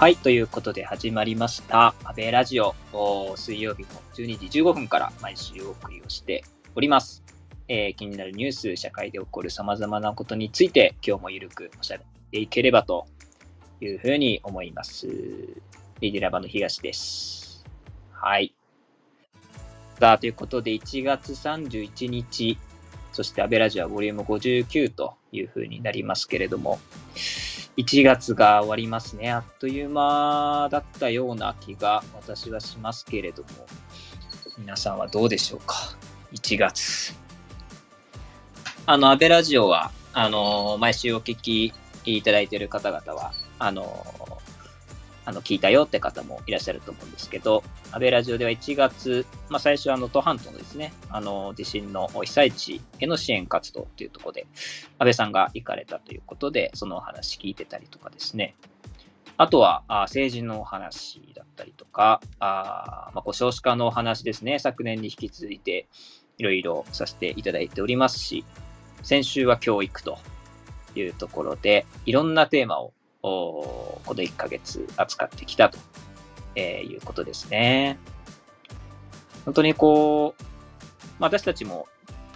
はい、ということで始まりました、安倍ラジオ、水曜日の12時15分から毎週お送りをしております。えー気になるニュース、社会で起こる様々なことについて、今日もゆるくおしゃべりしていければというふうに思います。リディラバの東です。はい。さあ、ということで、1月31日、そして安倍ラジオはボリューム59というふうになりますけれども、1月が終わりますね。あっという間だったような気が私はしますけれども、皆さんはどうでしょうか ?1 月。あの、安倍ラジオは、あの、毎週お聞きいただいている方々は、あの、あの聞いたよって方もいらっしゃると思うんですけど、安倍ラジオでは1月、まあ、最初、あの、都半島のですね、あの、地震の被災地への支援活動というところで、安倍さんが行かれたということで、そのお話聞いてたりとかですね。あとは、あ政治のお話だったりとか、あまあ、少子化のお話ですね。昨年に引き続いて、いろいろさせていただいておりますし、先週は教育というところで、いろんなテーマを、この1ヶ月扱ってきたと、えーいうことですね。本当にこう、まあ、私たちも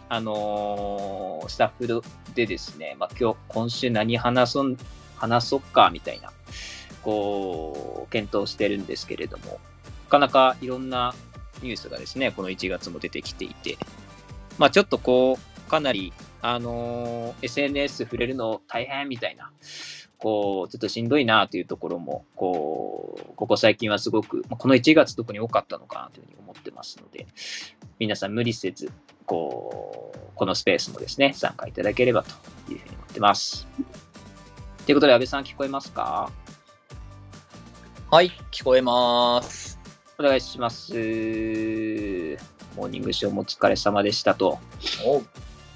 あのースタッフでですね、まあ、今日、今週何話そん、話そっか、みたいな、こう、検討してるんですけれども、なかなかいろんなニュースがですね、この1月も出てきていて、まあちょっとこう、かなり、あのー SNS 触れるの大変みたいな、こう、ちょっとしんどいなというところも、こう、ここ最近はすごく、まあこの1月特に多かったのかなというふうに思ってますので、皆さん無理せず、こう、このスペースもですね、参加いただければというふうに思ってます。ということで、安倍さん聞こえますか？はい、聞こえます。お願いします。モーニングショーもお疲れ様でしたと。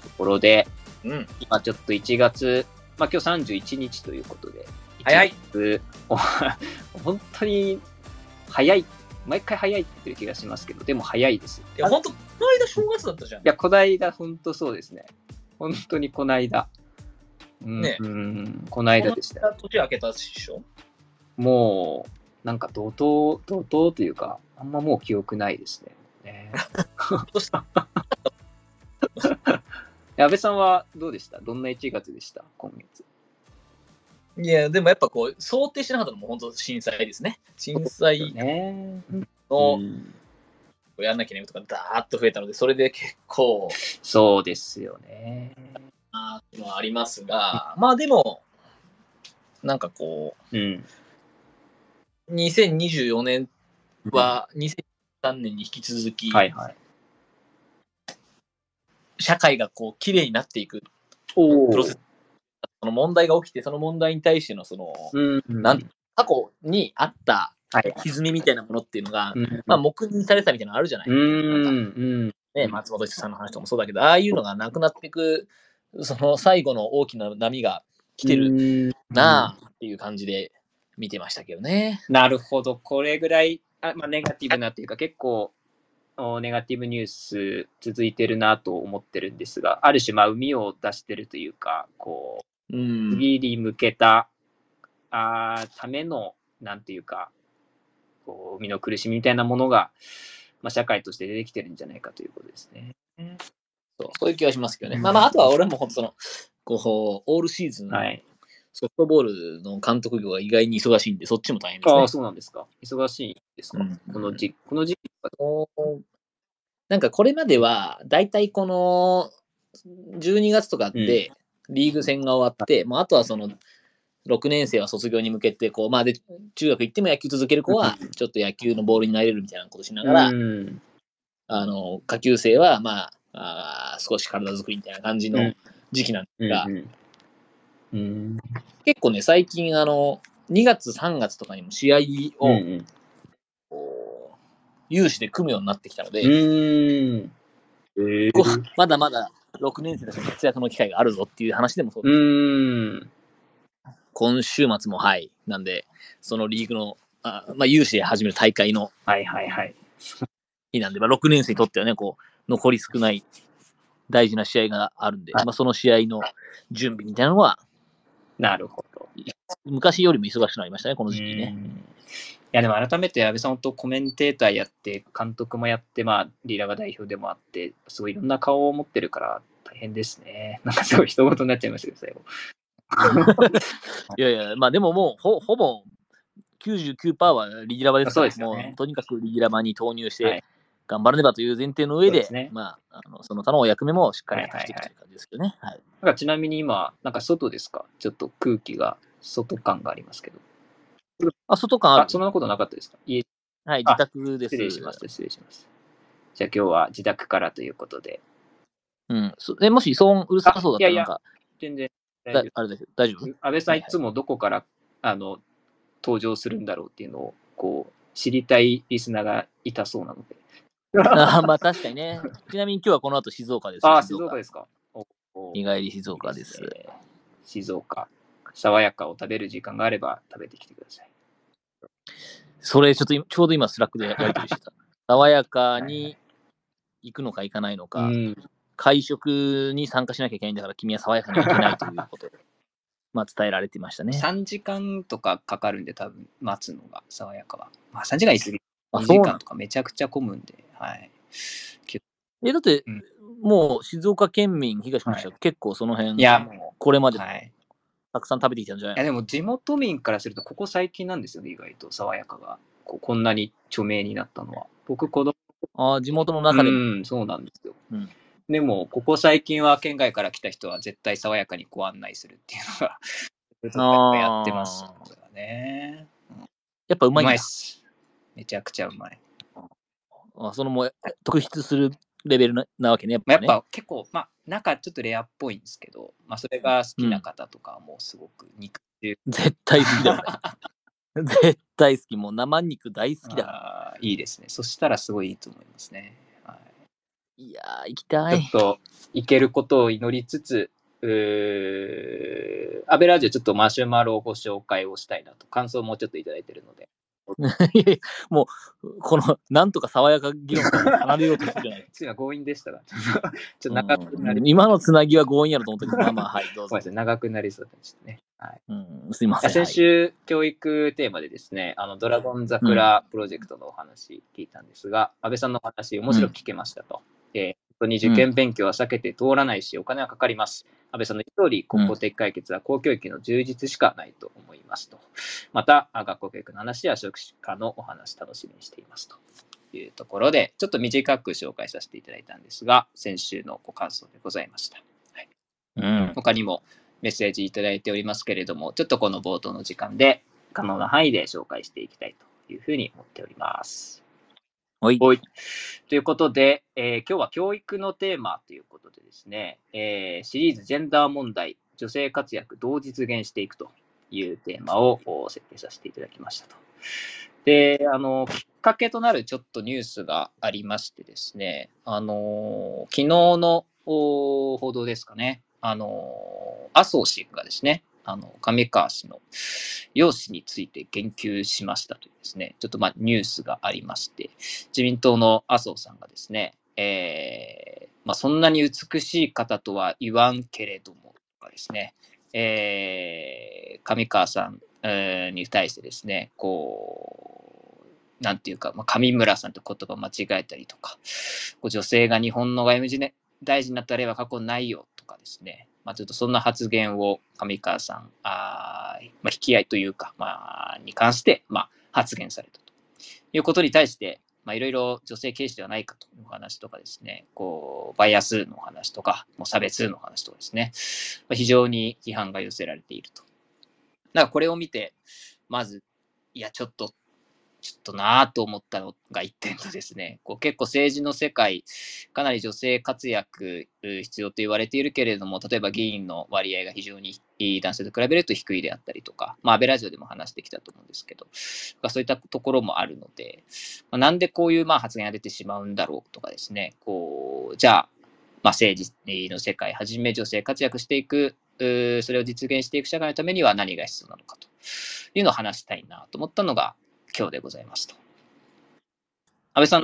ところで、うん。今ちょっと1月、まあ今日31日ということで、早い1月お 本当に早い、毎回早いって言ってる気がしますけど、でも早いです。いや、ほんと、この間正月だったじゃん。いや、こないだ、本当そうですね。本当にこないだ。うん、ねうん、こないだでした年明けたでしょ？もう、なんか怒涛、怒涛というか、あんまもう記憶ないですね。ねどうした？安倍さんはどうでした？どんな1月でした？いや、でもやっぱこう、想定してなかったのも本当震災ですね。震災ねのうんやんなきゃいけないことがダーッと増えたので、それで結構、そうですよね。あありますが、まあでも、なんかこうん。う、2024年は2003年に引き続き、はいはい。社会がこう、綺麗になっていく、おプロセスその問題が起きて、その問題に対してのその、うん。なん過去にあったはい。歪みみたいなものっていうのが、うんまあ、黙認されてたみたいなのあるじゃない、うん。うん。ね、松本さんの話とかもそうだけど、ああいうのがなくなっていく、その最後の大きな波が来てるるなあっていう感じで見てましたけどね。なるほど。これぐらい、あまあ、ネガティブなっていうか、結構、おネガティブニュース続いてるなと思ってるんですが、ある種、まあ、海を出してるというか、こう、うん。次に向けた、あーための、なんていうか、こう、海の苦しみみたいなものが、まあ、社会として出てきてるんじゃないかということですね。そうそういう気がしますけどね。まあまあ、あとは俺も本当その、こう、オールシーズン、はい。ソフトボールの監督業が意外に忙しいんで、そっちも大変ですねああ、。そうなんですか。忙しいですか。うんこの時この時期はもうなんかこれまでは、だいたいこの12月とかって、リーグ戦が終わって、もうあとはその、6年生は卒業に向けて、こう、まあで、中学行っても野球続ける子は、ちょっと野球のボールになれるみたいなことしながら、うん。あの、下級生は、まあ、あー少し体作りみたいな感じのうん。時期なんですが、うんうん。結構ね、最近、あの、2月、3月とかにも試合を、うん有志で組むようになってきたので、うん。えこうまだまだ6年生たちの活躍の機会があるぞっていう話でもそうです。うん今週末もはい。なんで、そのリーグの、あまあ、有志で始める大会のはいはいはい。日なんで、まあ、6年生にとってはね、こう、残り少ない大事な試合があるんで、はいまあ、その試合の準備みたいなのは、なるほど。昔よりも忙しくなりましたね、この時期ね。や、でも改めて安倍さん、本当コメンテーターやって、監督もやって、まあ、リーダーが代表でもあって、すごいいろんな顔を持ってるから大変ですね。なんかすごい人事になっちゃいましたけど、最後。いやいや、まあでももうほほぼ99%はリギラバですから、そうですよねもうとにかくリギラバに投入しはいて頑張らねばという前提の上で、そうですねまあ、あのその他のお役目もしっかり果たしていくという感じですけどね。はいなんかちなみに今、なんか外ですか？ちょっと空気が、外感がありますけど。あ、外感ああ、る。そんなことなかったですか？家はい、あ自宅です。失礼しました、失礼します。じゃあ今日は自宅からということで。うん。そでもし騒音うるさそうだったあいやいやらなんか、全然大だ丈あれだけど、大丈夫？夫。安倍さんいつもどこから、あの登場するんだろうっていうのをこう知りたいリスナーがいたそうなので。あまあ確かにね。ちなみに今日はこの後静岡です。あ、静岡ですか？日帰り静岡です。いいね静岡。爽やかを食べる時間があれば食べてきてください。それちょっと今ちょうど今 Slack で やり取りしてた。爽やかに行くのか行かないのか、うん、会食に参加しなきゃいけないんだから君は爽やかに行けないということで、まあ伝えられてましたね。3時間とかかかるんで、多分待つのが爽やかは。まあ3時間言い過ぎ。2あそうなん時間とかめちゃくちゃ混むんで。はい。え、だって、うんもう静岡県民、東の人は結構その辺、いや、もう、これまではい。たくさん食べてきたんじゃないいやでも地元民からするとここ最近なんですよね意外と爽やかが。こうこんなに著名になったのは。僕子供ああ、地元の中でも。うんそうなんですよ、うん。でもここ最近は県外から来た人は絶対爽やかにご案内するっていうのがやってますこれはね。やっぱうまいんだ。うまいっす。めちゃくちゃうまい、あそのもう特筆するレベルななわけね。やっまあ、ぱね。やっぱ結構まあ中ちょっとレアっぽいんですけど、まあ、それが好きな方とかはもうすごく肉汁絶対好きだ。絶対好き。もう生肉大好きだいいですねそしたらすごいいいと思いますね、はいいやー、行きたいちょっ。といけることを祈りつつ、うーアベラジオちょっとマシュマロをご紹介をしたいなと、感想もちょっといただいてるので、もう、この、なんとか爽やか議論から離れようとしてるじゃない。次は強引でしたが、ちょっと長くなり、う。ん今のつなぎは強引やろと思ったけど、まあまあ、はい、どうぞ。長くなりそうでしたね。はい、うん、すいません。先週、教育テーマでですね、あのドラゴン桜プロジェクトのお話聞いたんですが、安倍さんのお話、面白く聞けましたと。えー本当に受験勉強は避けて通らないし、お金はかかります。安倍さんの言う通り、根本的解決は公教育の充実しかないと思いますと。また、あ学校教育の話や職種化のお話、楽しみにしていますというところで、ちょっと短く紹介させていただいたんですが、先週のご感想でございました。うん。他にもメッセージいただいておりますけれども、ちょっとこの冒頭の時間で可能な範囲で紹介していきたいというふうに思っております。はい。ということで、えー今日は教育のテーマということでですね、えーシリーズジェンダー問題、女性活躍どう実現していくというテーマを設定させていただきましたと。で、あの、きっかけとなるちょっとニュースがありましてですね、あの、昨日の報道ですかね、あの、麻生氏がですね、あの、上川氏の容姿について言及しましたというですね、ちょっとまニュースがありまして、自民党の麻生さんがですね、えーまあ、そんなに美しい方とは言わんけれども、とかですね、えー上川さん、に対してですね、こう、なんていうか、まあ、上村さんと言葉間違えたりとか、こう女性が日本の外務、大臣になった例は過去ないよとかですね、ま、ちょっとそんな発言を上川さん、あまあ、引き合いというか、まあ、に関して、まあ、発言されたということに対して、まあ、いろいろ女性軽視ではないかというお話とかですね、こう、バイアスの話とか、もう差別の話とかですね、まあ非常に批判が寄せられていると。だからこれを見て、まず、いや、ちょっと、ちょっとなぁと思ったのが一点とですね、こう結構政治の世界、かなり女性活躍必要と言われているけれども、例えば議員の割合が非常に男性と比べると低いであったりとか、まあ、安倍ラジオでも話してきたと思うんですけど、そういったところもあるので、まあ、なんでこういうまあ発言が出てしまうんだろうとかですね、こう、じゃあ、まあ、政治の世界はじめ女性活躍していく、それを実現していく社会のためには何が必要なのかというのを話したいなと思ったのが今日でございますと。安倍さん、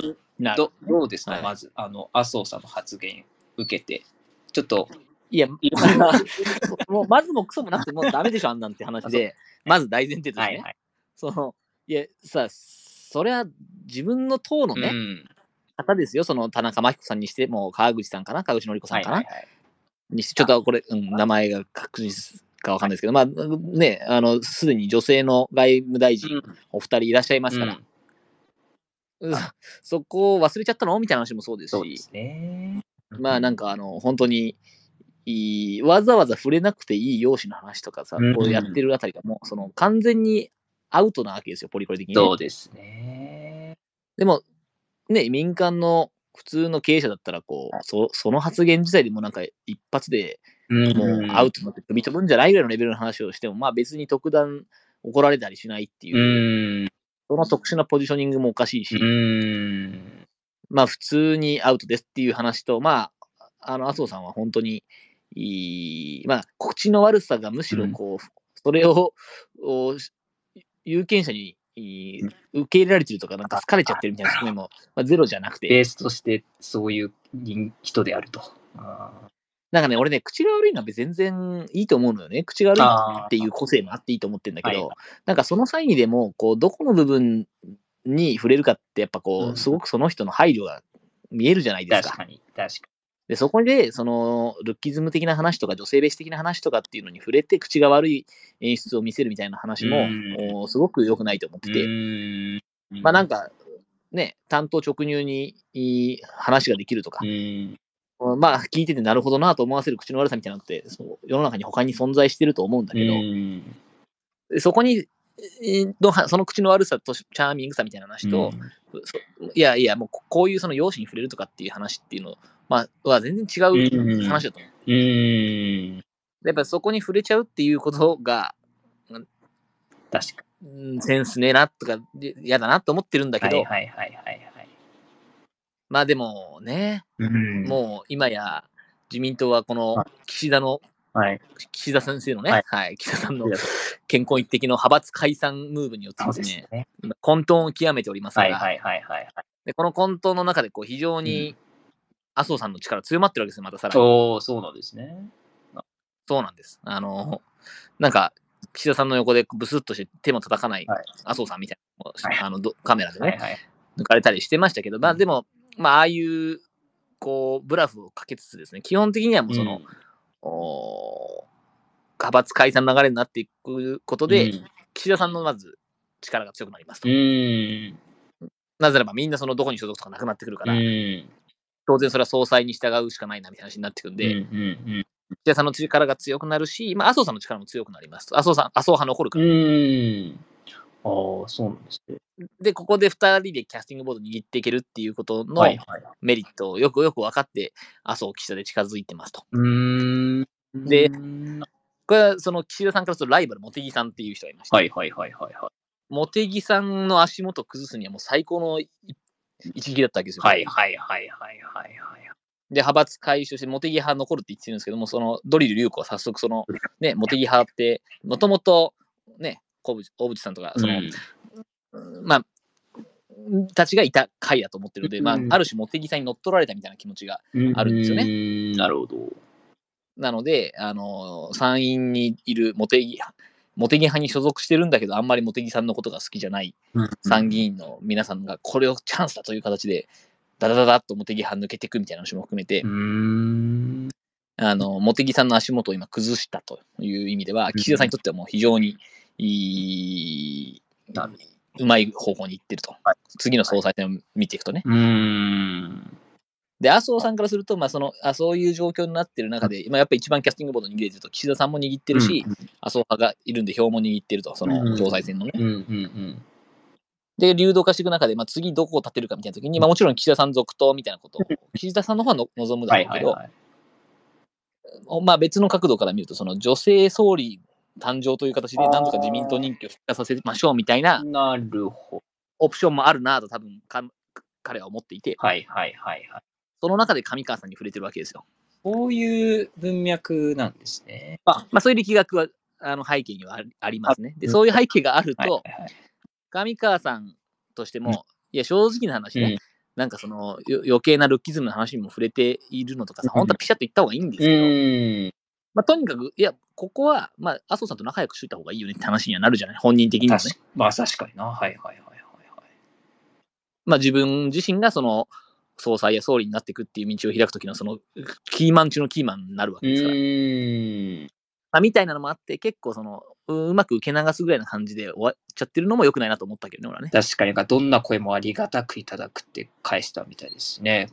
どどうですか、はい。まず、あの、麻生さんの発言受けて、ちょっといや、もうまずもクソもなくてもうダメでしょ、あんなんて話で、まず大前提としてね。はいはい。その、いや、さ、それは自分の党のね、うん。方ですよ、その田中真紀子さんにしても、川口さんかな、川口のり子さんかな、はいはいはい。にして、ちょっとこれ、うん、名前が確実かわかんないですけど、まあね、あの、すでに女性の外務大臣、お二人いらっしゃいますから、うん。うんそこを忘れちゃったのみたいな話もそうですし、すね。まあなんかあの、本当に、いいわざわざ触れなくていい容姿の話とかさ、うん。こうやってるあたりがもう、その完全にアウトなわけですよ、ポリコレ的にね、そうですね。でも、ね、民間の普通の経営者だったら、こう、そその発言自体でもなんか一発でもうアウトになって飛び飛ぶんじゃないぐらいのレベルの話をしても、まあ別に特段怒られたりしないっていうう、ん。その特殊なポジショニングもおかしいし、うん。まあ普通にアウトですっていう話と、まあ、あの、麻生さんは本当に、いいまあ、口の悪さがむしろこう、それをお有権者にい受け入れられてるとか、なんか好かれちゃってるみたいな側面も、まあ、ゼロじゃなくて、ベースとしてそういう人人であると。あなんかね、俺ね、口が悪いのは全然いいと思うのよね。口が悪いあっていう個性もあっていいと思ってるんだけど、はいなんかその際にでも、こう、どこの部分に触れるかって、やっぱこう、うんすごくその人の配慮が見えるじゃないですか。確かに、確かで、そこで、その、ルッキズム的な話とか、女性蔑視的な話とかっていうのに触れて、口が悪い演出を見せるみたいな話も、うすごく良くないと思ってに。て、うんまあなんか、ね、担当直入に話ができるとかう、ん。まあ聞いててなるほどなと思わせる口の悪さみたいなのって、そう世の中に他に存在してると思うんだうけど、そこに、その口の悪さとチャーミングさみたいな話と、そいやいや、もうここういうその容姿に触れるとかっていう話っていうの、まあ、は全然違う話だと思う。うん。やっぱそこに触れちゃうっていうことが、確かうんセンスねえなとか、で嫌だなと思ってるんだけに。ど、はいはいはいはいはい。まあでもね、うんもう今や自民党はこの岸田の、はい。岸田先生のね、ははいい、岸田さんの健康一的の派閥解散ムーブによってそうでね、ですすね。今混沌を極めておりますから、はいはいはいはい。でこの混沌の中でこう非常に麻生さんの力強まってるわけですよ、またさらに。おおそうなんですね。そうなんです。あの、なんか、岸田さんの横でブスッとして手も叩かないはい麻生さんみたいなはいあのどカメラでね、はいはい。抜かれたりしてましたけど、まあうんでも、まあああいう、こう、ブラフをかけつつですね、基本的にはもうその、お派閥解散の流れになっていくことで、岸田さんのまず力が強くなりますと。うん。なぜならばみんなそのどこに所属とかなくなってくるかうら、ん。当然それは総裁に従うしかないなみたいな話になってくるんで、うんうん岸田さんの力が強くなるし、まあ麻生さんの力も強くなりますと。麻生さん、麻生派残るかうら。ん。ああ、そうなんですね。で、ここで2人でキャスティングボード握っていけるっていうことの。メリットをよくよく分かって、麻生岸田で近づいてますと。うん。でうんこれはその岸田さんからするとライバル、茂木さんっていう人がいまして、はいはいはいはいはい。茂木さんの足元を崩すにはもう最高のい一撃だったわけですよ。はいはいはいはいはいはい。で、派閥回収して、茂木派残るって言ってるんですけども、そのドリル隆子は早速、その、ね、茂木派って、もともと、ね、小渕さんとか、その、まあ、たちがいた会だと思ってるので、まあう、んある種茂木さんに乗っ取られたみたいな気持ちが、うんあるんですよねね。なるほど。なので、あの、参院にいる茂木派、茂木派に所属してるんだけど、あんまり茂木さんのことが好きじゃない参議院の皆さんが、これをチャンスだという形で、ダダダダッと茂木派抜けていくみたいな話も含めて、うん。あの、茂木さんの足元を今崩したという意味では、岸田さんにとってはもう非常にいい、なるうまい方向に行ってると。はい次の総裁選を見ていくとね。うん。で、麻生さんからすると、まあそのあ、そういう状況になってる中で、まあ、やっぱり一番キャスティングボード握れてると、岸田さんも握ってるし、麻生派がいるんで票も握ってると、その総裁選のね。うんうんうん。で、流動化していく中で、まあ、次どこを立てるかみたいな時に、まあ、もちろん岸田さん続投みたいなことを、岸田さんの方はの望むだはろけど、いうはいはい。まあ、別の角度から見ると、その女性総理誕生という形で、なんとか自民党人気を復活させましょうみたいななるほど。オプションもあるなと、多分か彼は思っていて、はいはいはいはい。その中で上川さんに触れてるわけですよ。こういう文脈なんですね。まあ、まあ、そういう力学はあの背景にはありますね。で、そういう背景があると、はいはいはい。上川さんとしても、いや、正直な話ね、なんかそのよ余計なルッキズムの話にも触れているのとかさ、うん本当はピシャッと言った方がいいんですうけど、ん。まあ、とにかく、いや、ここは、まあ、麻生さんと仲良くしといた方がいいよねって話にはなるじゃない、本人的にもね。まあ確かにな。はいはいはいはいはい。まあ、自分自身がその総裁や総理になっていくっていう道を開くときのそのキーマン中のキーマンになるわうけですから。ーん。まあ、みたいなのもあって、結構そのううまく受け流すぐらいな感じで終わっちゃってるのも良くないなと思ったけどね、俺はね。確かに、どんな声もありがたくいただくって返したみたいですしね。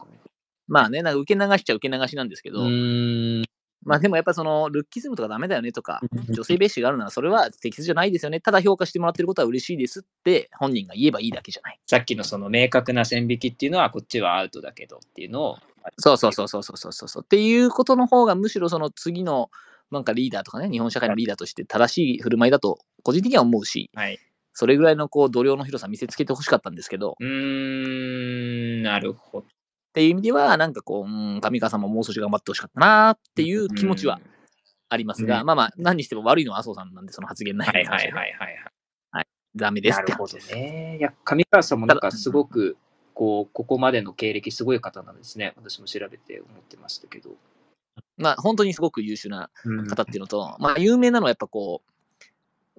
まあね、なんか受け流しちゃ受け流しなんですけうど、ーん。まあでもやっぱそのルッキズムとかダメだよねとか女性蔑視があるならそれは適切じゃないですよね。ただ評価してもらってることは嬉しいですって本人が言えばいいだけじゃない。さっきのその明確な線引きっていうのはこっちはアウトだけどっていうのを。そうそうそうそうそうそうそう。っていうことの方がむしろその次のなんかリーダーとかね日本社会のリーダーとして正しい振る舞いだと個人的には思うし、はい、それぐらいのこう度量の広さ見せつけてほしかったんですけど。うーんなるほど。っていう意味では、なんかこう、うん、上川さんももう少し頑張ってほしかったなっていう気持ちはありますが、うんまあまあ、何にしても悪いのは麻生さんなんで、その発言内容はいはいはいはいはい。ダメですってなるほど話です。ね。いや、上川さんもなんかすごく、こう、ここまでの経歴すごい方なんですね。私も調べて思ってましたけど。まあ、本当にすごく優秀なうん方っていうのと、まあ、有名なのはやっぱこ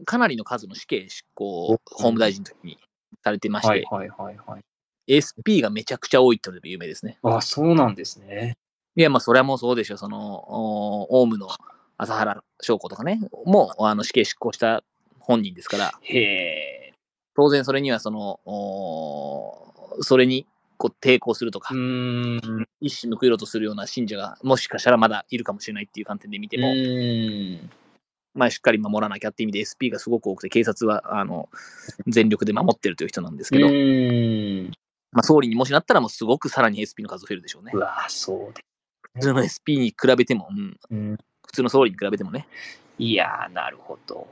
う、かなりの数の死刑執行を法務大臣の時にされてまして、はいはいはいはい。SP がめちゃくちゃ多いっていうので有名ですね。あ、そうなんですね。いや、まあ、それはもうそうでしょ。その、おオウムの朝原翔子とかね、もうあの死刑執行した本人ですから、へえ。当然それにはその、おそれにこう抵抗するとか。一矢報いろうとするような信者がもしかしたらまだいるかもしれないっていう観点で見てうも。まあ、しっかり守らなきゃっていう意味で SP がすごく多くて、警察はあの全力で守ってるという人なんですけど。まあ、総理にもしなったらもうすごくさらに SP の数増えるでしょうねう。わそうで普通の SP に比べても、うん、うん。普通の総理に比べてもね。いやー、なるほど。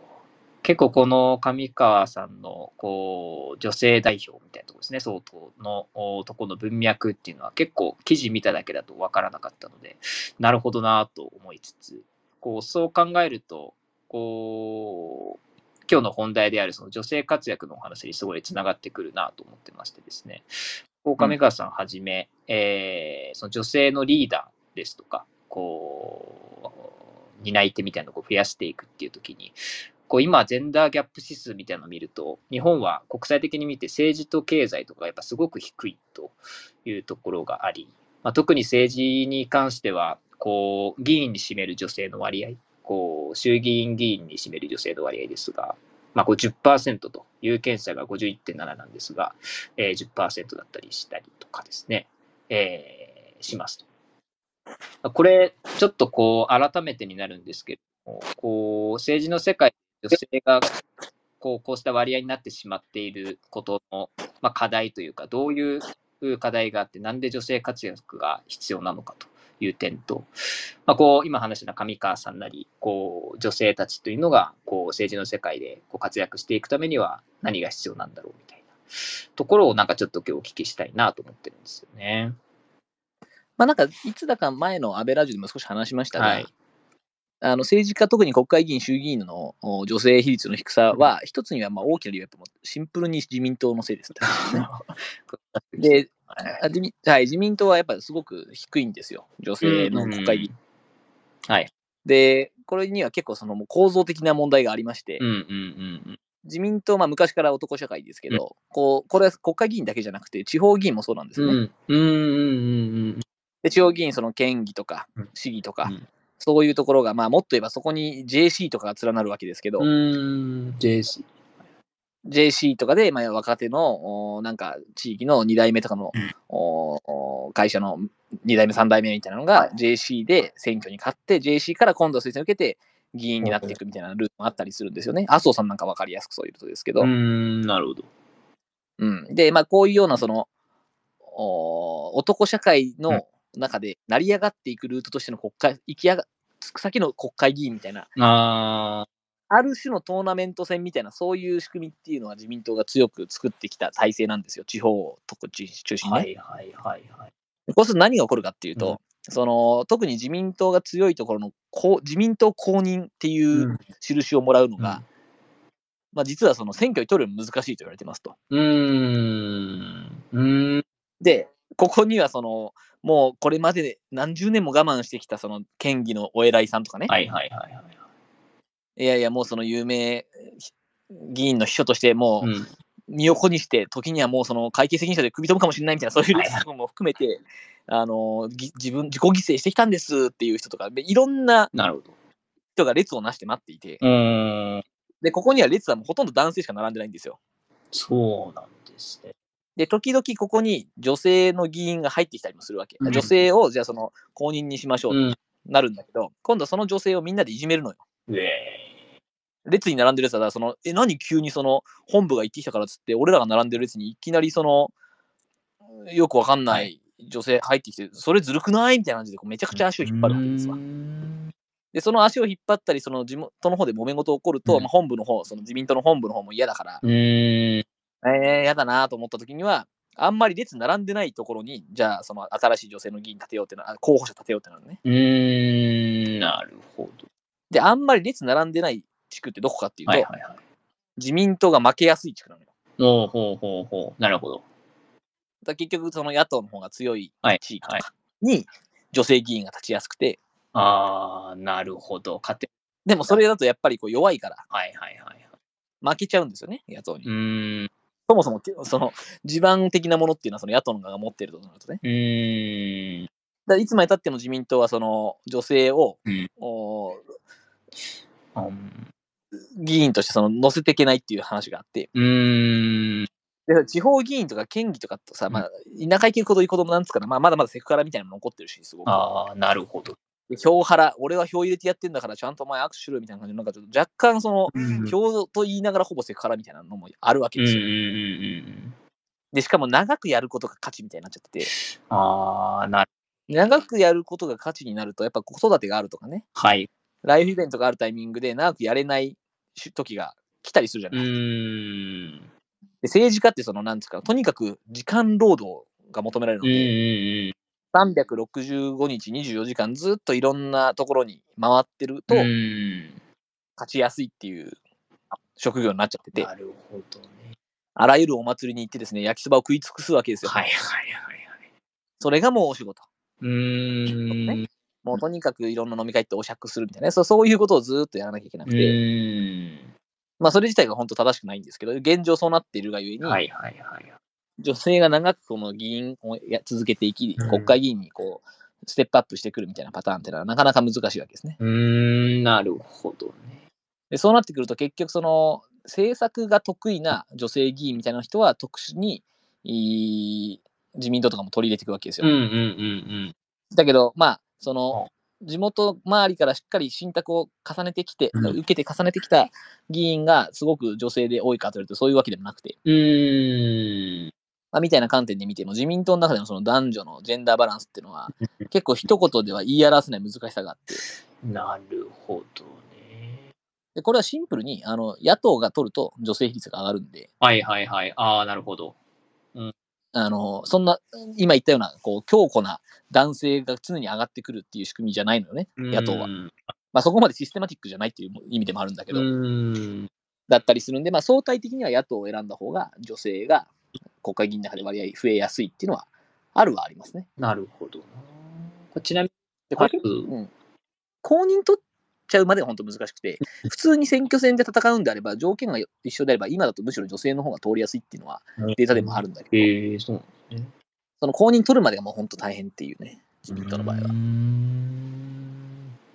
結構この上川さんのこう女性代表みたいなところですね、相当のおとこの文脈っていうのは結構記事見ただけだと分からなかったので、なるほどなと思いつつ、こうそう考えると、こう今日の本題であるその女性活躍のお話にすごいつながってくるなと思ってましてですね、こう上川さんはじめ、えーその女性のリーダーですとか、こう、担い手みたいなのを増やしていくっていうときに、こう今、ジェンダーギャップ指数みたいなのを見ると、日本は国際的に見て政治と経済とかがやっぱすごく低いというところがあり、まあ、特に政治に関しては、こう、議員に占める女性の割合、こう、衆議院議員に占める女性の割合ですが、まあ、こう10%と、有権者が51.7なんですが、えー、10%だったりしたりとかですね、えーしますと。これ、ちょっとこう、改めてになるんですけれども、こう、政治の世界女性が、こう、こうした割合になってしまっていることの、まあ、課題というか、どういう課題があって、なんで女性活躍が必要なのかという点と、まあ、こう、今話した上川さんなり、こう、女性たちというのが、こう、政治の世界でこう活躍していくためには何が必要なんだろうみたいなところをなんかちょっと今日お聞きしたいなと思ってるんですよね。まあなんか、いつだか前の安倍ラジオでも少し話しましたが、はいあの政治家、特に国会議員、衆議院のお女性比率の低さは、一つにはまあ大きな理由はやっぱシンプルに自民党のせいですね。であ自民はい、自民党はやっぱりすごく低いんですよ、女性の国会議員。はい。で、これには結構その構造的な問題がありまして、うんうんうん自民党、まあ、昔から男社会ですけど、こうこれは国会議員だけじゃなくて、地方議員もそうなんですうん。よね。うんうんうんうんで地方議員、その県議とかうん市議とか、うんそういうところが、まあ、もっと言えばそこに JC とかが連なるわけですけど。JC。JC とかで、まあ、若手のおなんか地域の2代目とかの、うん会社の2代目、3代目みたいなのが JC で選挙に勝って、JC から今度は推薦を受けて議員になっていくみたいなルートもあったりするんですよね。麻生さんなんか分かりやすくそういうことですけど。うん、なるほど。うん、で、まあ、こういうようなそのお男社会の中で成り上がっていくルートとしての国会、行き上が先の国会議員みたいな、あある種のトーナメント戦みたいな、そういう仕組みっていうのは自民党が強く作ってきた体制なんですよ、地方を特中心にね。はいはいはいはい。こうすると何が起こるかっていうと、うんその特に自民党が強いところのこう自民党公認っていう印をもらうのが、まあ、実はその選挙に取るの難しいと言われてますと。うん。うん。で、ここにはその、もうこれまで何十年も我慢してきたその県議のお偉いさんとかね、はいはいはいはい。いやいや、もうその有名議員の秘書としてもう、うん。身を粉にして、時にはもうその会計責任者で首飛ぶかもしれないみたいな、そういうリスクも含めて、あのぎ自分、自己犠牲してきたんですっていう人とか、でいろんな。人が列をなして待っていて。で、ここには列はもうほとんど男性しか並んでないんですよ。そうなんですね。で、時々ここに女性の議員が入ってきたりもするわけ。うん女性をじゃあその公認にしましょううん。となるんだけど、今度はその女性をみんなでいじめるのよ。列に並んでるやつは、その、え、何急にその本部が行ってきたからっつって、俺らが並んでる列にいきなりその、よくわかんなはい女性入ってきて、それずるくないみたいな感じでこうめちゃくちゃ足を引っ張るわけですわで、その足を引っ張ったり、その地元の方で揉め事起こると、うんまあ、本部の方、その自民党の本部の方も嫌だから。えー、嫌だなと思った時には、あんまり列並んでないところに、じゃあ、その新しい女性の議員立てようってな、あ候補者立てようってなるのね。うーん。なるほど。で、あんまり列並んでない地区ってどこかっていうと、はいはいはい。自民党が負けやすい地区なのよ。ほうほうほうほう。なるほど。だ結局、その野党の方が強いはい地域とかに女性議員が立ちやすくて、ああ、なるほど。勝て。でもそれだとやっぱりこう弱いからはいはいはいはい。負けちゃうんですよね、野党に。うーん。そもそもその地盤的なものっていうのはその野党の側が持っているとなるとね。うーん。だいつまでたっても自民党はその女性を、うんおうん議員としてその乗せていけないっていう話があって、うーん。で地方議員とか県議とかとさ、まあ、田舎行ける子という子供なんつうかな、まあ、まだまだセクハラみたいなの残ってるし、すごく。ああ、なるほど。で票腹、俺は票入れてやってんだから、ちゃんとお前握手しろみたいな感じの、なんかちょっと若干その、うん票と言いながらほぼセクハラみたいなのもあるわけうんうんうですよ。んで、しかも長くやることが価値みたいになっちゃってて、ああ、なる長くやることが価値になると、やっぱ子育てがあるとかね、はい。ライフイベントがあるタイミングで長くやれない時が来たりするじゃうない。ーん。で政治家ってその、なんですか、とにかく時間労働が求められるので、うん。365日24時間ずっといろんなところに回ってると勝ちやすいっていう職業になっちゃってて、なるほどね。あらゆるお祭りに行ってですね、焼きそばを食い尽くすわけですよ。はいはいはいはい。それがもうお仕事。うーん。もうとにかくいろんな飲み会ってお酌するみたいなね、そうそういうことをずっとやらなきゃいけなうくて、ーん。まあそれ自体が本当正しくないんですけど、現状そうなっているがゆえに、はいはいはい。女性が長くこの議員をや続けていき、うん国会議員にこう、ステップアップしてくるみたいなパターンってのはなかなか難しいわけですね。うーん、なるほどね。でそうなってくると結局その政策が得意な女性議員みたいな人は特殊に自民党とかも取り入れていくわけですよ。うんうんうんだけどまあその地元周りからしっかり信託を重ねてきて、うん受けて重ねてきた議員がすごく女性で多いかというとそういうわけでもなくて、うん。まあ、みたいな観点で見ても自民党の中でのその男女のジェンダーバランスっていうのは結構一言では言い表せない難しさがあってなるほどね。でこれはシンプルにあの野党が取ると女性比率が上がるんではいはいはい。ああ、なるほど。あのそんな今言ったようなこう強固な男性が常に上がってくるっていう仕組みじゃないのよね野党はう。んまあ、そこまでシステマティックじゃないっていう意味でもあるんだけうど。だったりするんで、まあ、相対的には野党を選んだ方が女性が国会議員の中で割合増えやすいっていうのはあるはありますね。なるほどちなみでこれ、はいうん、公認取っちゃうまでが本当難しくて、普通に選挙戦で戦うんであれば、条件が一緒であれば、今だとむしろ女性の方が通りやすいっていうのはにデータでもあるんだけど、ええそうなんですね。その公認取るまでがもう本当大変っていうね、自民党の場合は。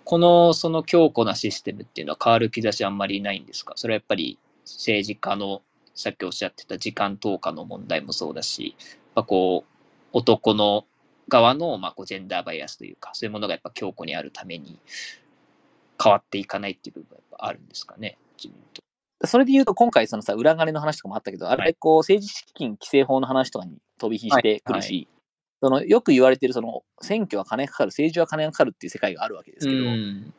この、その強固なシステムっていうのは変わる兆しあんまりないんですか？それはやっぱり政治家の、さっきおっしゃってた時間投下の問題もそうだし、やっぱこう、男の側の、まあ、こうジェンダーバイアスというか、そういうものがやっぱ強固にあるために変わっていかないっていう部分はやっぱあるんですかね、自民党。それで言うと、今回、そのさ、裏金の話とかもあったけど、あれ、こう、政治資金規正法の話とかに飛び火してくるし、はそのよく言われてる、その、選挙は金がかかる、政治は金がかかるっていう世界があるわけですけど、うん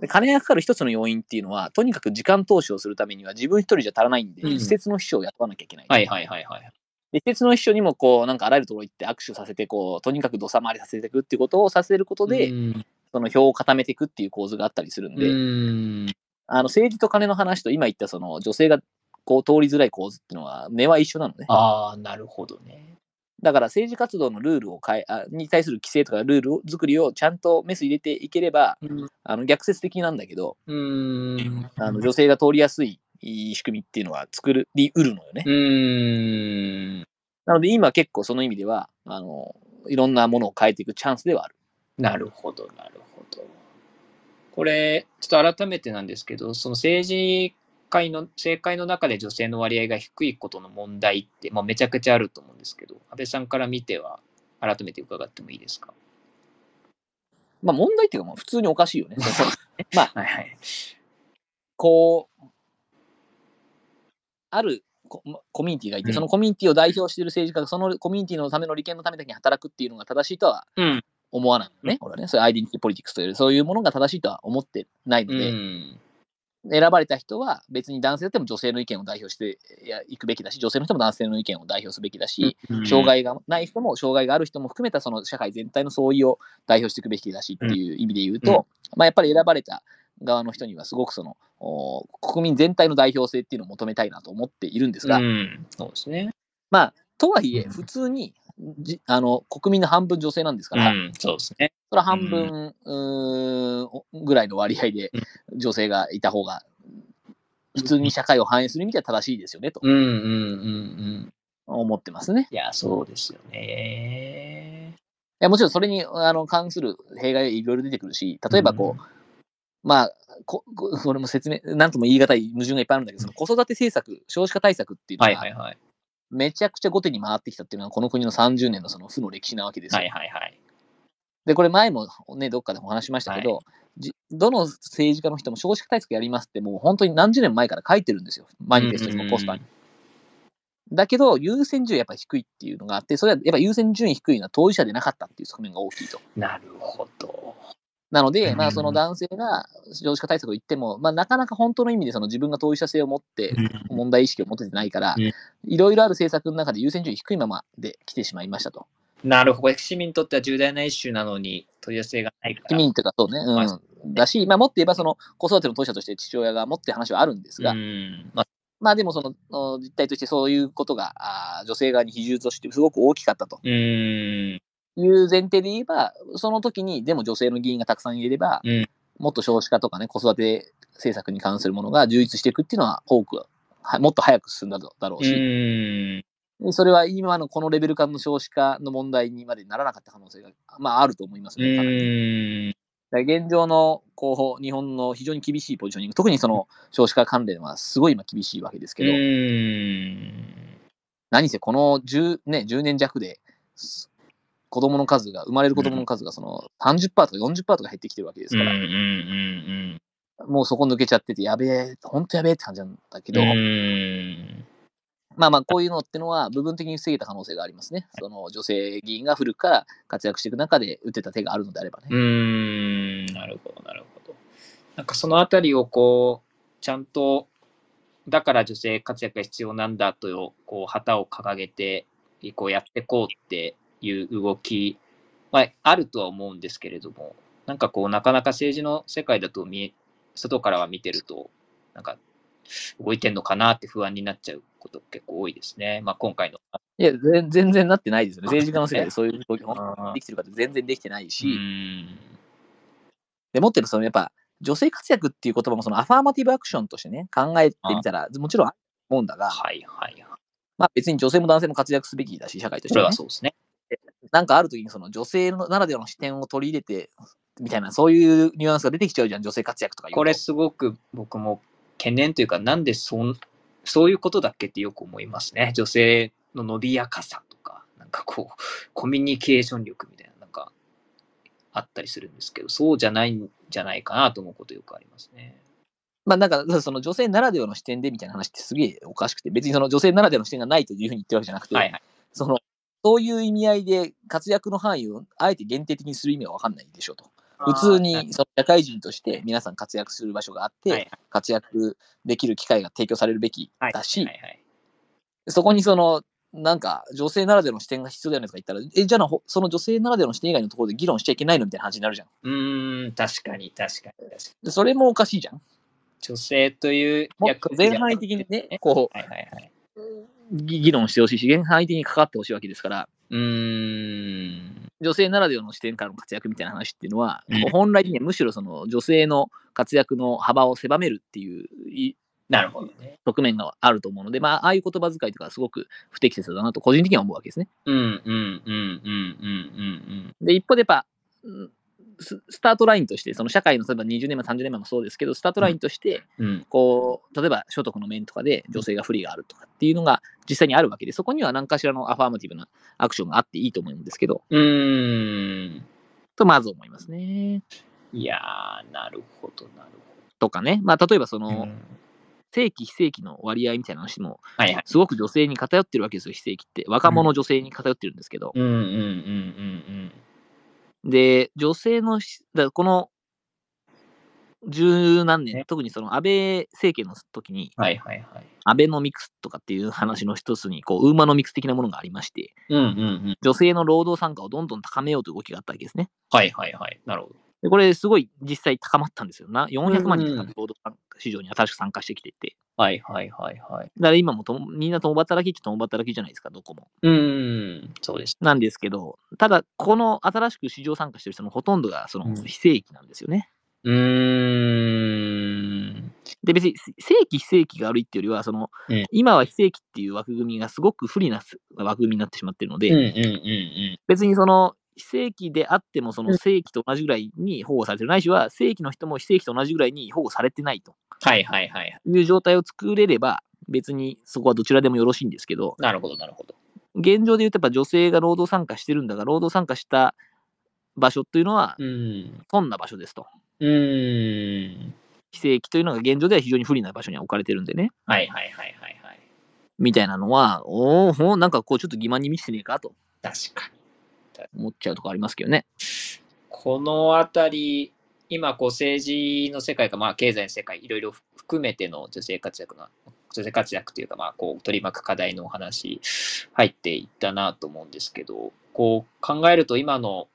で金がかかる一つの要因っていうのは、とにかく時間投資をするためには自分一人じゃ足らないんで、うん施設の秘書を雇わなきゃいけない。はいはいはいはい。で施設の秘書にも、こう、なんかあらゆるところ行って握手させて、こう、とにかく土佐回りさせていくっていうことをさせることで、うんその票を固めていくっていう構図があったりするんで、うんあの政治と金の話と今言ったその女性がこう通りづらい構図っていうのは根は一緒なのね。ああ、なるほどね。だから政治活動のルールを変えあに対する規制とかルールを作りをちゃんとメス入れていければ、あの逆説的なんだけど、うーん。あの女性が通りやすい仕組みっていうのは作りうるのよね。うーん。なので今結構その意味では、あの、いろんなものを変えていくチャンスではある。なるほど、なるほど。これ、ちょっと改めてなんですけど、その政治界の、政界の中で女性の割合が低いことの問題って、まあ、めちゃくちゃあると思うんですけど、安倍さんから見ては、改めて伺ってもいいですか？まあ問題っていうか、まあ普通におかしいよね。まあ、はいはい。こう、あるココミュニティがいて、うんそのコミュニティを代表している政治家がそのコミュニティのための利権のためだけに働くっていうのが正しいとはうん。思わないのね。俺はね、そういうアイデンティティポリティクスという、そういうものが正しいとは思ってないのうで、ん。選ばれた人は別に男性だっても女性の意見を代表していくべきだし、女性の人も男性の意見を代表すべきだし、障害がない人も障害がある人も含めたその社会全体の相違を代表していくべきだしっていう意味で言うと、まあ、やっぱり選ばれた側の人にはすごくそのお国民全体の代表性っていうのを求めたいなと思っているんですが、うん。そうですね。まあとはいえうん普通にじあの国民の半分女性なんですから、うん。そうですね。それは半分、うーんぐらいの割合で女性がいた方が普通に社会を反映する意味では正しいですよねとうんうんうんうん。思ってますね。いや、そうですよね。いやもちろんそれにあの関する弊害いろいろ出てくるし、例えばこう、まあ、こここれも説明、なんとも言い難い矛盾がいっぱいあるんだけど、その子育て政策、少子化対策っていうのがはいはいはい。めちゃくちゃ後手に回ってきたっていうのは、この国の30年のその負の歴史なわけですよ。はいはいはい。で、これ前もね、どっかでもお話しましたけど、じどの政治家の人も少子化対策やりますって、もう本当に何十年前から書いてるんですよ。マニフェストにもポスターに。だけど、優先順位やっぱり低いっていうのがあって、それはやっぱ優先順位低いのは当事者でなかったっていう側面が大きいと。なるほど。なので、うんまあ、その男性が少子化対策を言っても、まあ、なかなか本当の意味でその自分が当事者性を持って、問題意識を持ててないからうん、いろいろある政策の中で優先順位低いままで来てしまいましたと。なるほど。市民にとっては重大なイシューなのに取り寄せがないから。市民というかそうね、まうん。だし、まあ、もっと言えばその子育ての当事者として父親が持ってる話はあるんですが、うん。まあ、まあでもそのお実態としてそういうことがあー女性側に比重としてすごく大きかったとうん。いう前提で言えば、その時にでも女性の議員がたくさんいれば、うんもっと少子化とかね、子育て政策に関するものが充実していくっていうのは多くはもっと早く進んだだろううし、ん。でそれは今のこのレベル感の少子化の問題にまでならなかった可能性が、まあ、あると思いますうね。現状のこう日本の非常に厳しいポジショニング、特にその少子化関連はすごい今厳しいわけですけど、うん。何せこの 10,、ね、10年弱です子供の数が、生まれる子供の数がその30%とか40%とか減ってきてるわけですから、もうそこ抜けちゃってて、やべえ、本当やべえって感じなんだけど。まあまあ、こういうのってのは部分的に防げた可能性がありますね。その女性議員が古くから活躍していく中で打てた手があるのであればね。うーん、なるほど、なるほど。なんかそのあたりをこう、ちゃんと、だから女性活躍が必要なんだと、こう、旗を掲げて、こうやっていこうっていう動き、まあ、あるとは思うんですけれども、なんかこう、なかなか政治の世界だと見え、外からは見てると、なんか、動いてんのかなって不安になっちゃうこと結構多いですね。まあ、今回の。いや、全全然なってないですよね。政治家の世界でそういう動き、できてるかって全然できてないうし、ん。で、もってるそのやっぱ、女性活躍っていう言葉もそのアファーマティブアクションとしてね、考えてみたら、もちろんあると思うんだが、はいはいはい。まあ別に女性も男性も活躍すべきだし、社会としては、ねそれは。そうですね。なんかある時にその女性のならではの視点を取り入れて、みたいな、そういうニュアンスが出てきちゃうじゃん、女性活躍とかこれすごく僕も懸念というか、なんでそんそういうことだっけってよく思いますね。女性の伸びやかさとか、なんかこう、コミュニケーション力みたいな、なんか、あったりするんですけど、そうじゃないんじゃないかなと思うことよくありますね。まあなんか、その女性ならではの視点でみたいな話ってすげえおかしくて、別にその女性ならではの視点がないというふうに言ってるわけじゃなくて、はいはい。その、そういう意味合いで活躍の範囲をあえて限定的にする意味は分かんないでしょうと。普通にその社会人として皆さん活躍する場所があって、活躍できる機会が提供されるべきはいだし、そこにその、なんか女性ならではの視点が必要だよねとか言ったら、え、じゃあほその女性ならではの視点以外のところで議論しちゃいけないのみたいな話になるじゃん。うーん、確かに確かに確かに。でそれもおかしいじゃん。女性という役と全範囲的にね、こはいはいはい。う、議議論してほしいし、全範囲的に関わってほしいわけですから、うーん。女性ならではの視点からの活躍みたいな話っていうのは、本来的にはむしろその女性の活躍の幅を狭めるっていういなるほどね。側面があると思うので、まあ、ああいう言葉遣いとかはすごく不適切だなと個人的には思うわけですね。うんうんうんうんうんうんで、一方でやっぱ、うんススタートラインとして、その社会の例えば20年前、30年前もそうですけど、スタートラインとして、うん。うんこう、例えば所得の面とかで女性が不利があるとかっていうのが実際にあるわけで、そこには何かしらのアファーマティブなアクションがあっていいと思うんですけど、うーん。とまず思いますね。いやー、なるほど、なるとかね、まあ、例えばそほど。の、うん正規非正規の割合みたいな話も、はいはい。すごく女性に偏ってるわけですよ、非正規って。若者女性に偏ってるんですけど。うんうんうんうんで、女性のし、だこの十何ね年、特にその安倍政権の時に、はいはいはい。アベノミクスとかっていう話の一つに、こう、ウーマノミクス的なものがありまして、うんうんうん。女性の労働参加をどんどん高めようという動きがあったわけですね。はいはいはい。なるほど。でこれ、すごい実際高まったんですよな。400万人うんが労働市場に新しく参加してきていて。はいはいはいはい。だから今もともみんな共働きって共働きじゃないですか、どこも。うーん、そうです。なんですけど、ただ、この新しく市場参加してる人のほとんどがそのうん非正規なんですよね。うーん。で、別に正規非正規が悪いっていうよりは、その、うん今は非正規っていう枠組みがすごく不利な枠組みになってしまってるので、うんうんうん別にその非正規であっても、そのうん正規と同じぐらいに保護されてる、ないしは正規の人も非正規と同じぐらいに保護されてないとはいはいはい。いう状態を作れれば、別にそこはどちらでもよろしいんですけど、なるほどなるほど。現状で言うとやっぱ女性が労働参加してるんだが、労働参加した場所っていうのは、うん。損な場所ですと。うーん。非正規というのが現状では非常に不利な場所に置かれてるんでね、はいはいはいはいはい。みたいなのは、おお、なんかこうちょっと欺瞞に満ちてねえかと確かに。思っちゃうとこありますけどね。このあたり、今、こう政治の世界か、まあ、経済の世界、いろいろ含めての女性活躍の、女性活躍というか、まあ、こう取り巻く課題のお話、入っていったなと思うんですけど、こう考えると、今の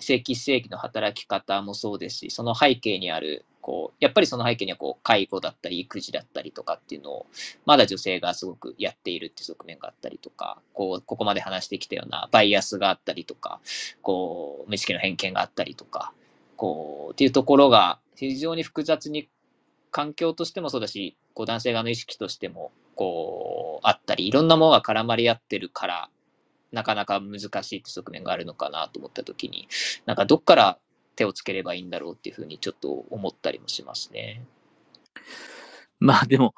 正規正規の働き方もそうですし、その背景にある、こうやっぱりその背景にはこう介護だったり育児だったりとかっていうのをまだ女性がすごくやっているっていう側面があったりとかこうここまで話してきたようなバイアスがあったりとかこう無意識の偏見があったりとかこうっていうところが非常に複雑に環境としてもそうだしこう男性側の意識としてもこうあったりいろんなものが絡まり合ってるからなかなか難しいって側面があるのかなと思った時になんかどっから手をつければいいんだろうっていうふうにちょっと思ったりもしますね。まあでも、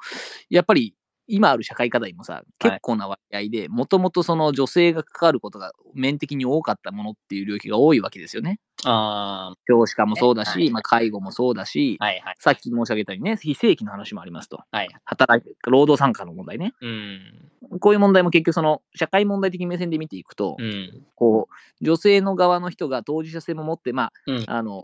やっぱり今ある社会課題もさ、結構な割合で、もともとその女性が関わることが面的に多かったものっていう領域が多いわけですよね。あ教師科もそうだし、はいまあ、介護もそうだし、あ、はいはいさっき申し上げたようにね、非正規の話もありますと。はい。働く、労働参加の問題ね。うん。こういう問題も結局その社会問題的目線で見ていくと、うん。こう、女性の側の人が当事者性も持って、まあ、うんあの、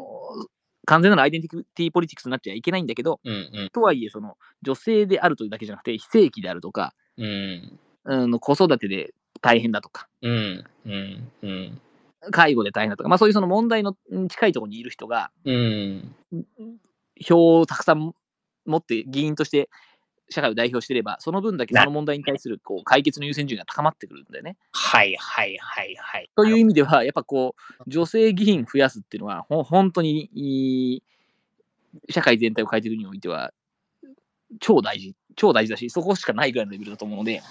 完全なるアイデンティティポリティクスになっちゃいけないんだけど、うん。うん。とはいえ、その女性であるというだけじゃなくて、非正規であるとか、うん。うん、子育てで大変だとか、うん。うん。うん。介護で大変だとか、まあそういうその問題のうん近いところにいる人が、うん。票をたくさん持って議員として社会を代表してれば、その分だけその問題に対するこう解決の優先順位が高まってくるんだよね。はいはいはいはい。という意味では、やっぱこう、女性議員増やすっていうのは、ほ本当にいい社会全体を変えていくにおいては、超大事、超大事だし、そこしかないぐらいのレベルだと思うので、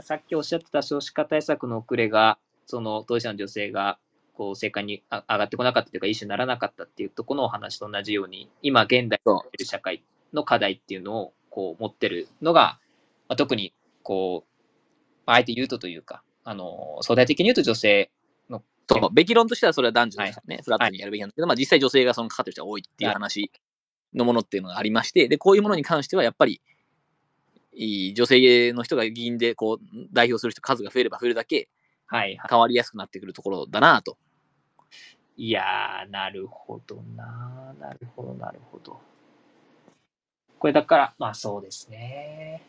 さっきおっしゃってた少子化対策の遅れが、その当事者の女性がこう政界にあ上がってこなかったというか、一種にならなかったっていうところのお話と同じように、今現代そる社会の課題っていうのをこう持ってるのが、まあ、特にこう、まああえて言うとというか、あの相対的に言うと女性のそう、べき論としてはそれは男女ですからね、フラットにやるべきなんだけど、まあ実際女性がそのかかってる人が多いっていう話のものっていうのがありまして、で、こういうものに関してはやっぱり、いい女性の人が議員でこう代表する人数が増えれば増えるだけはいはい。変わりやすくなってくるところだなと。いやー、なるほどな。なるほど、なるほど。これだから、まあそうですね。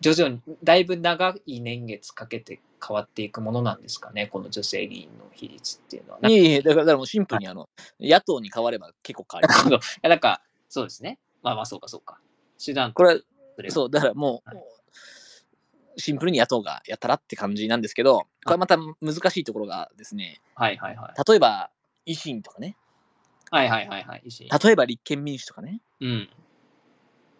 徐々に、だいぶ長い年月かけて変わっていくものなんですかね、この女性議員の比率っていうのは。いえいえ、だからもうシンプルにあの、野党に変われば結構変わります。なるほど。いや、なんか、そうですね。まあまあ、そうか、そうか。手段これ、それそう、だからもう、シンプルに野党がやったらって感じなんですけど、これまた難しいところがですね、はいはいはい。例えば維新とかね、はいはいはいはい。石井例えば立憲民主とかね、うん。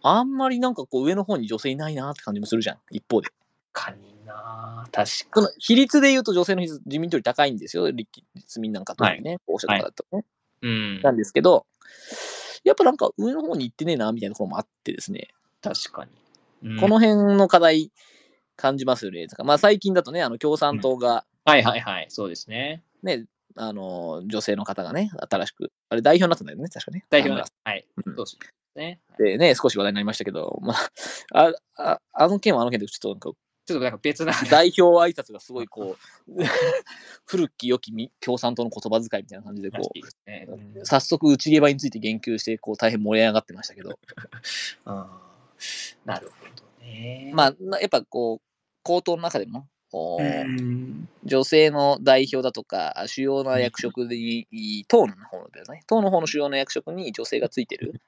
あんまりなんかこう上の方に女性いないなって感じもするじゃん、一方で。かにな確そかに。の比率で言うと女性の比率、自民党より高いんですよ、立立民なんか特にね、候補者とかだとね。うん。なんですけど、やっぱなんか上の方に行ってねえな、みたいなところもあってですね、確かに。うんこの辺の課題感じますよね。とかまあ最近だとね、あの共産党がはいはいはい。そうですね。ね、あの女性の方がね、新しく、あれ代表になったんだよね、確かね。代表です。田村はい。うんそうですね。でね、少し話題になりましたけど、まあ、あああの件はあの件でちょっとなんかちょっとなんか別な。代表挨拶がすごいこう、古き良きみ共産党の言葉遣いみたいな感じでこいいですね。う、早速内毛場について言及して、こう大変盛り上がってましたけど、うんなるほどね。まあ、なやっぱこう、口頭の中でも、女性の代表だとか、主要な役職に、党の方だよね。党の方の主要な役職に女性がついてる、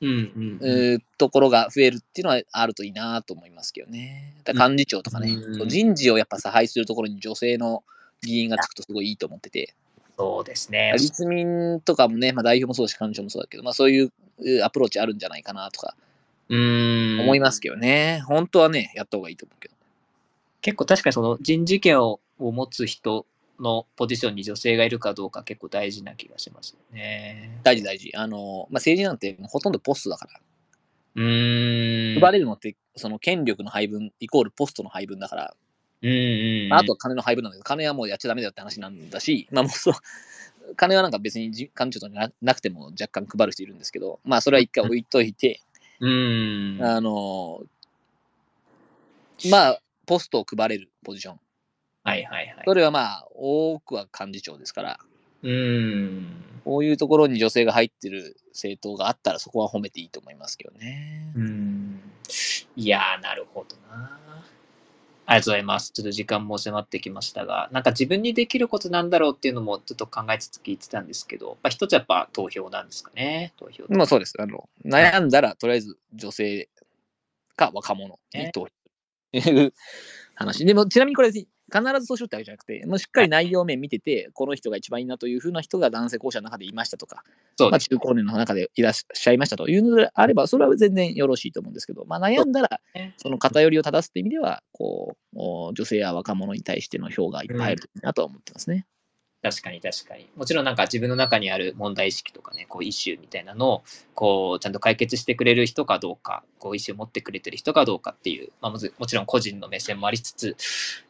うんうんところが増えるっていうのはあるといいなと思いますけどね。だ幹事長とかね、うん人事をやっぱ差配するところに女性の議員がつくとすごいいいと思ってて、そうですね。立民とかもね、まあ、代表もそうだし、幹事長もそうだけど、まあ、そういううアプローチあるんじゃないかなとかうん思いますけどね。本当はね、やった方がいいと思うけど。結構確かにその人事権を持つ人のポジションに女性がいるかどうか結構大事な気がしますよね。大事大事。あの、まあ、政治なんてほとんどポストだから。うーん。配れるのって、その権力の配分イコールポストの配分だから、うんうん。まあ、あとは金の配分なんだけど、金はもうやっちゃダメだよって話なんだし、まあもうそう、金はなんか別にじ幹事長とかななくても若干配る人いるんですけど、まあそれは一回置いといて、うん。あの、まあ、ポストを配れるポジション。はいはいはい。それはまあ、多くは幹事長ですから、うん。こういうところに女性が入ってる政党があったら、そこは褒めていいと思いますけどね。うん。いやー、なるほどな。ありがとうございます。ちょっと時間も迫ってきましたが、なんか自分にできることなんだろうっていうのもちょっと考えつつ聞いてたんですけど、まあ、一つやっぱ投票なんですかね。投票。まあそうです。あの、悩んだら、とりあえず女性か若者に投票。いう話。でも、ちなみにこれ、必ずそうしようってわけじゃなくて、もうしっかり内容面見てて、この人が一番いいなというふうな人が男性候補者の中でいましたとか、まあ。中高年の中でいらっしゃいましたというのであれば、それは全然よろしいと思うんですけど、まあ、悩んだらね、その偏りを正すって意味では、こう、お女性や若者に対しての票がいっぱい入るといいなとは思ってますね。確かに確かに。もちろんなんか自分の中にある問題意識とかね、こうイシューみたいなのを、こう、ちゃんと解決してくれる人かどうか、こう、意思を持ってくれてる人かどうかっていう、まあ、もちろん個人の目線もありつつ、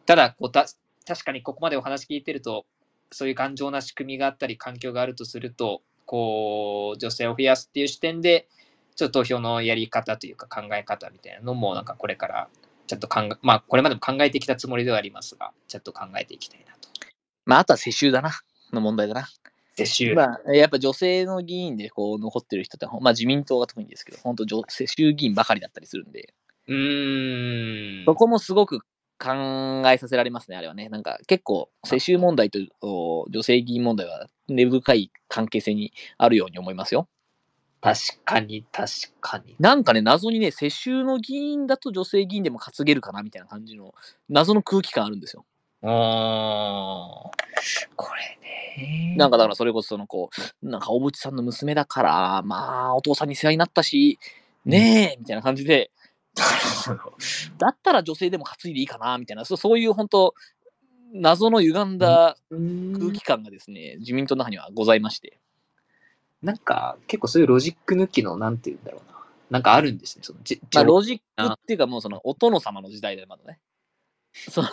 ただ、こうた、確かにここまでお話聞いてると、そういう頑丈な仕組みがあったり、環境があるとすると、こう、女性を増やすっていう視点で、ちょっと投票のやり方というか考え方みたいなのも、なんかこれから、ちょっと考え、まあ、これまでも考えてきたつもりではありますが、ちょっと考えていきたいなと。まあ、あとは世襲だな、の問題だな。接種。まあ、やっぱ女性の議員でこう残ってる人って、まあ自民党が特にですけど、本当女世襲議員ばかりだったりするんで、うーん。そこもすごく考えさせられますね、あれはね。なんか結構、世襲問題とお女性議員問題は根深い関係性にあるように思いますよ。確かに、確かに。なんかね、謎にね、世襲の議員だと女性議員でも担げるかなみたいな感じの謎の空気感あるんですよ。おーこれね。なんかだからそれこそそのこう、なんか小渕さんの娘だから、まあお父さんに世話になったし、ねえ、みたいな感じで、だったら女性でも担いでいいかなみたいな、そうそういう本当、謎の歪んだ空気感がですね、自民党の中にはございまして。なんか、結構そういうロジック抜きの、なんて言うんだろうな。なんかあるんですね。そのじまあ、じロジックっていうか、もうその、お殿様の時代でまだね。その、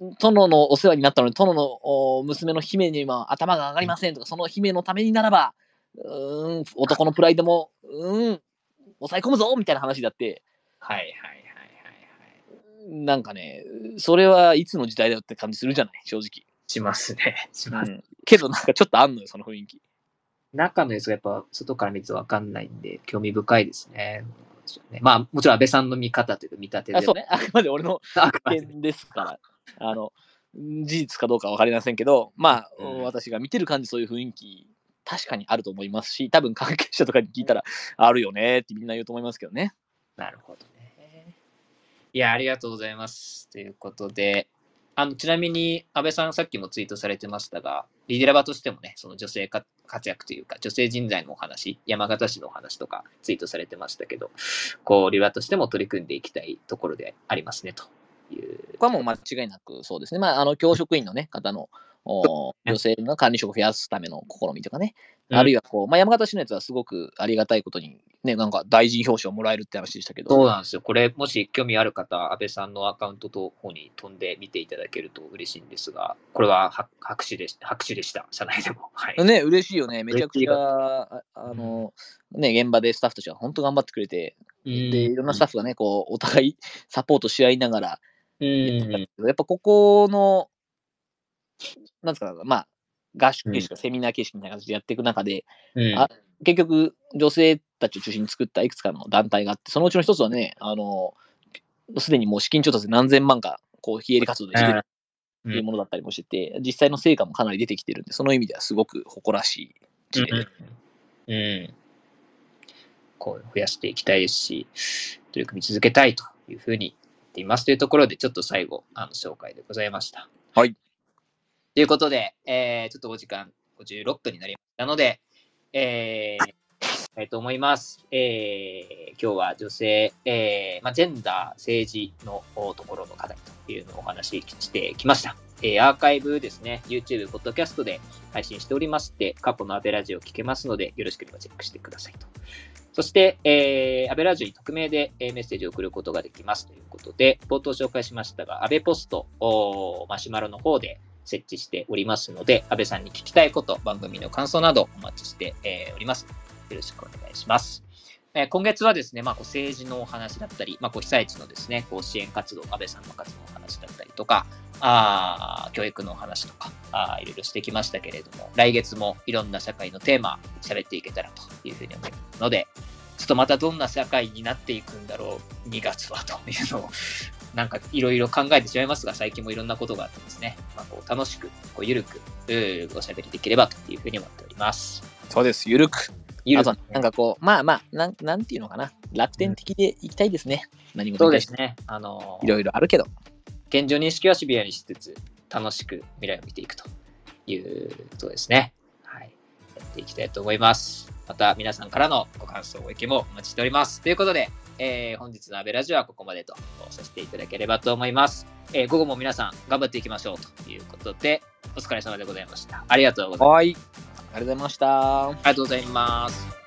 殿のお世話になったのに、殿のお娘の姫には頭が上がりませんとか、その姫のためにならば、うーん、男のプライドも、うーん、抑え込むぞみたいな話だって、はいはいはいはいはい。なんかね、それはいつの時代だよって感じするじゃない、正直。しますね。します。うんけどなんかちょっとあんのよ、その雰囲気。中のやつがやっぱ外から見るとわかんないんで、興味深いですね。まあ、もちろん安倍さんの見方というか見立てであそうね、あくまで俺の意見ですから、あの、事実かどうかわかりませんけど、まあ、うん私が見てる感じ、そういう雰囲気、確かにあると思いますし、多分関係者とかに聞いたら、あるよねってみんな言うと思いますけどね。なるほどね。いや、ありがとうございます。ということで、あのちなみに、安倍さん、さっきもツイートされてましたが、リデラバとしてもね、その女性か活躍というか、女性人材のお話、山形市のお話とかツイートされてましたけど、こう、リバとしても取り組んでいきたいところでありますねという。ここはもう間違いなくそうですね。まあ、あの、教職員のね、方の、お女性の管理職を増やすための試みとかね、あるいはこう、まあ、山形市のやつはすごくありがたいことに、ね、なんか大臣表彰をもらえるって話でしたけど、そうなんですよ。これ、もし興味ある方、安倍さんのアカウントの方に飛んで見ていただけると嬉しいんですが、これはは拍手でした。拍手でした。社内でも。はい。ね、嬉しいよね。めちゃくちゃ、ああの、ね、現場でスタッフとしては本当頑張ってくれて、で、いろんなスタッフがね、こう、お互いサポートし合いながら、うん。やっぱここの、なんですか、まあ、合宿形式、セミナー形式みたいな形でやっていく中で、うんあ結局、女性たちを中心に作ったいくつかの団体があって、そのうちの一つはね、あの、すでにもう資金調達で何千万か、こう、非営利活動でしてるっていうものだったりもしてて、実際の成果もかなり出てきてるんで、その意味ではすごく誇らしい事例で。うん。うん。こう増やしていきたいですし、取り組み続けたいというふうに言っていますというところで、ちょっと最後、あの紹介でございました。はい。ということで、えーちょっとお時間56分になりましたので、えー、たいと思います。えー今日は女性、えーまあ、ジェンダー、政治のおところの課題というのをお話ししてきました。えアーカイブですね、YouTube、ポッドキャストで配信しておりまして、過去のアベラジオを聞けますので、よろしければチェックしてくださいと。そして、えー、アベラジオに匿名で、えメッセージを送ることができますということで、冒頭紹介しましたが、アベポスト、おーマシュマロの方で設置しておりますので、安倍さんに聞きたいこと、番組の感想などお待ちして、えおります。よろしくお願いします。えー今月はですね、まあ、こう政治のお話だったり、まあ、こう被災地のですね、こう支援活動、安倍さんの活動のお話だったりとか、あ教育のお話とかあ、いろいろしてきましたけれども、来月もいろんな社会のテーマ、喋っていけたらというふうに思いますので、ちょっとまたどんな社会になっていくんだろう、2月はというのを、なんかいろいろ考えてしまいますが、最近もいろんなことがあってですね、まあ、こう楽しく、こうゆるく、おしゃべりできればというふうに思っております。そうです、ゆるく。あと、なんかこう、まあまあ、なんなんていうのかな、楽天的でいきたいですね。何事そうですね。あのいろいろあるけど。現状認識はシビアにしつつ、楽しく未来を見ていくということですね。はい。やっていきたいと思います。また皆さんからのご感想、ご意見もお待ちしております。ということで、えー本日のアベラジオはここまでとさせていただければと思います。えー午後も皆さん頑張っていきましょうということで、お疲れ様でございました。ありがとうございます。はい。ありがとうございました。ありがとうございます。